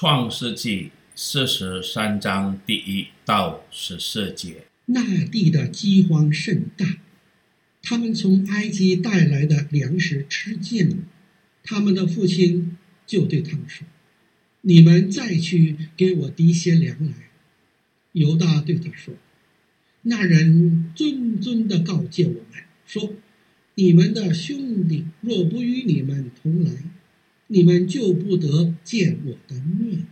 创世纪四十三章第一到十四节。那地的饥荒甚大，他们从埃及带来的粮食吃尽了，他们的父亲就对他们说：“你们再去给我提些粮来。”犹大对他说：“那人谆谆地告诫我们说，你们的兄弟若不与你们同来。”你们就不得见我的面。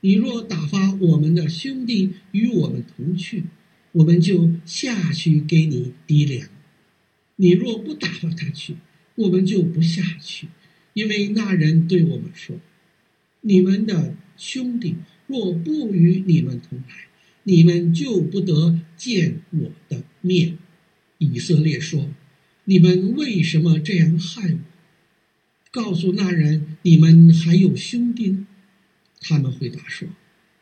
你若打发我们的兄弟与我们同去，我们就下去给你提粮。你若不打发他去，我们就不下去，因为那人对我们说：“你们的兄弟若不与你们同来，你们就不得见我的面。”以色列说：“你们为什么这样害我？”告诉那人，你们还有兄弟？他们回答说：“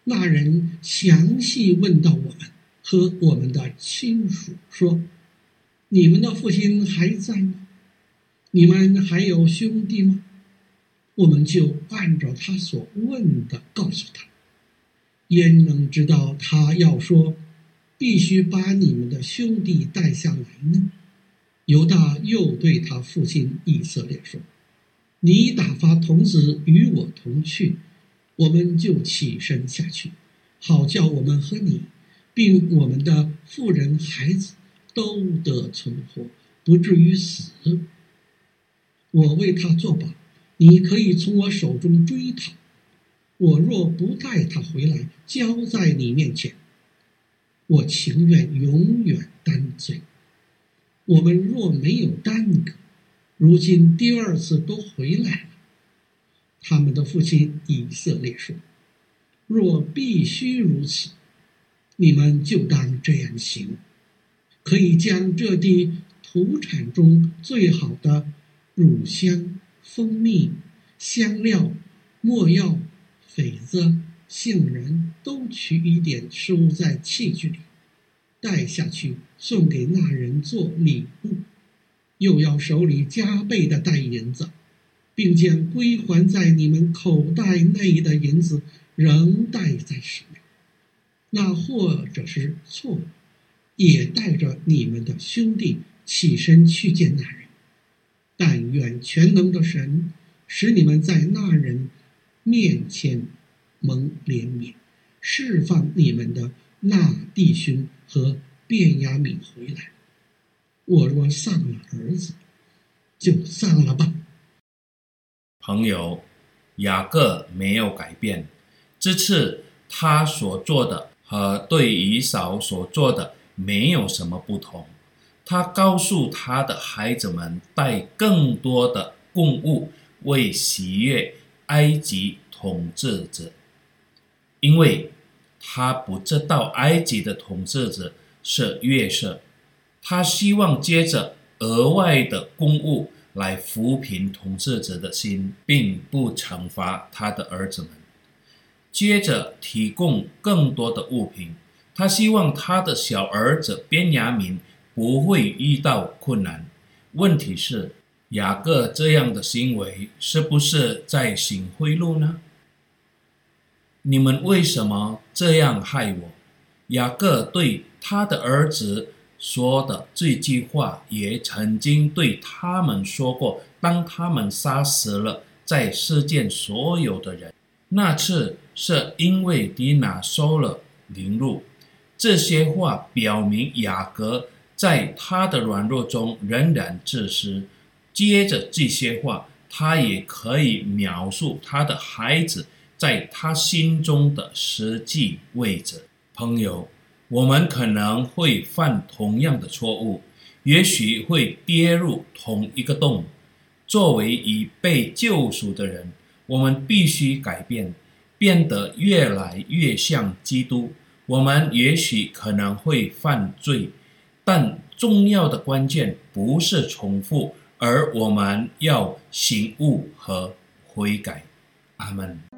那人详细问到我们和我们的亲属，说：你们的父亲还在吗？你们还有兄弟吗？我们就按照他所问的告诉他。焉能知道他要说必须把你们的兄弟带下来呢？”犹大又对他父亲以色列说。你打发童子与我同去，我们就起身下去，好叫我们和你，并我们的妇人孩子都得存活，不至于死。我为他作保，你可以从我手中追讨。我若不带他回来，交在你面前，我情愿永远担罪。我们若没有耽搁。如今第二次都回来了，他们的父亲以色列说：“若必须如此，你们就当这样行，可以将这地土产中最好的乳香、蜂蜜、香料、墨药、榧子、杏仁都取一点，收在器具里，带下去送给那人做礼物。”又要手里加倍的带银子，并将归还在你们口袋内的银子仍带在手里。那或者是错误，也带着你们的兄弟起身去见那人。但愿全能的神使你们在那人面前蒙怜悯，释放你们的那弟兄和便雅敏回来。我若丧了儿子，就丧了吧。朋友，雅各没有改变，这次他所做的和对以扫所做的没有什么不同。他告诉他的孩子们带更多的供物，为喜悦埃及统治者，因为他不知道埃及的统治者是月色。他希望接着额外的公务来抚平统治者的心，并不惩罚他的儿子们。接着提供更多的物品，他希望他的小儿子边雅悯不会遇到困难。问题是，雅各这样的行为是不是在行贿赂呢？你们为什么这样害我？雅各对他的儿子。说的这句话也曾经对他们说过。当他们杀死了在世间所有的人，那次是因为迪娜收了凌辱。这些话表明雅各在他的软弱中仍然自私。接着这些话，他也可以描述他的孩子在他心中的实际位置。朋友。我们可能会犯同样的错误，也许会跌入同一个洞。作为已被救赎的人，我们必须改变，变得越来越像基督。我们也许可能会犯罪，但重要的关键不是重复，而我们要醒悟和悔改。阿门。